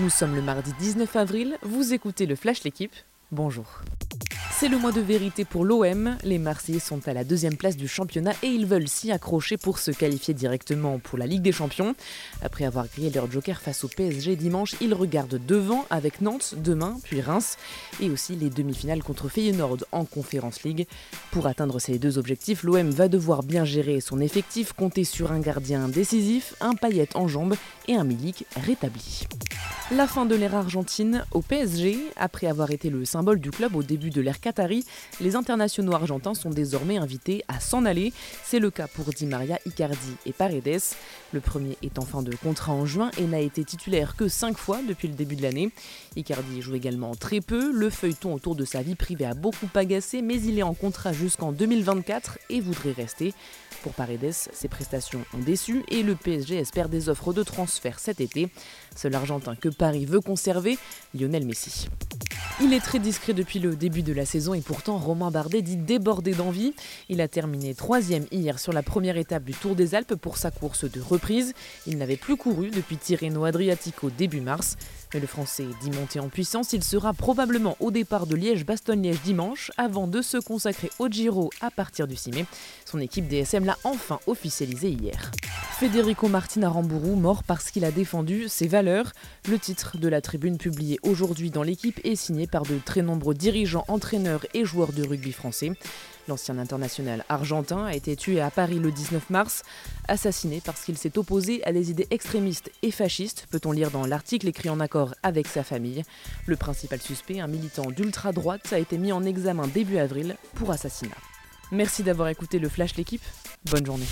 Nous sommes le mardi 19 avril, vous écoutez le Flash L'équipe, bonjour. C'est le mois de vérité pour l'OM. Les Marseillais sont à la deuxième place du championnat et ils veulent s'y accrocher pour se qualifier directement pour la Ligue des Champions. Après avoir grillé leur joker face au PSG dimanche, ils regardent devant avec Nantes demain, puis Reims et aussi les demi-finales contre Feyenoord en Conférence League. Pour atteindre ces deux objectifs, l'OM va devoir bien gérer son effectif, compter sur un gardien décisif, un paillette en jambes et un Milik rétabli. La fin de l'ère argentine au PSG. Après avoir été le symbole du club au début de l'ère qatari, les internationaux argentins sont désormais invités à s'en aller. C'est le cas pour Di Maria, Icardi et Paredes. Le premier est en fin de contrat en juin et n'a été titulaire que 5 fois depuis le début de l'année. Icardi joue également très peu. Le feuilleton autour de sa vie privée a beaucoup agacé, mais il est en contrat jusqu'en 2024 et voudrait rester. Pour Paredes, ses prestations ont déçu et le PSG espère des offres de transfert cet été. Seul Argentin que Paris veut conserver, Lionel Messi. Il est très discret depuis le début de la saison et pourtant Romain Bardet dit déborder d'envie. Il a terminé troisième hier sur la première étape du Tour des Alpes pour sa course de reprise. Il n'avait plus couru depuis Tirreno Adriatico début mars. Mais le Français dit monter en puissance, il sera probablement au départ de Liège-Bastogne-Liège dimanche avant de se consacrer au Giro à partir du 6 mai. Son équipe DSM l'a enfin officialisé hier. Federico Martin Aramburu, mort parce qu'il a défendu ses valeurs. Le titre de la tribune publié aujourd'hui dans l'équipe est signé par de très nombreux dirigeants, entraîneurs et joueurs de rugby français. L'ancien international argentin a été tué à Paris le 19 mars, assassiné parce qu'il s'est opposé à des idées extrémistes et fascistes, peut-on lire dans l'article écrit en accord avec sa famille. Le principal suspect, un militant d'ultra-droite, a été mis en examen début avril pour assassinat. Merci d'avoir écouté le Flash l'équipe. Bonne journée.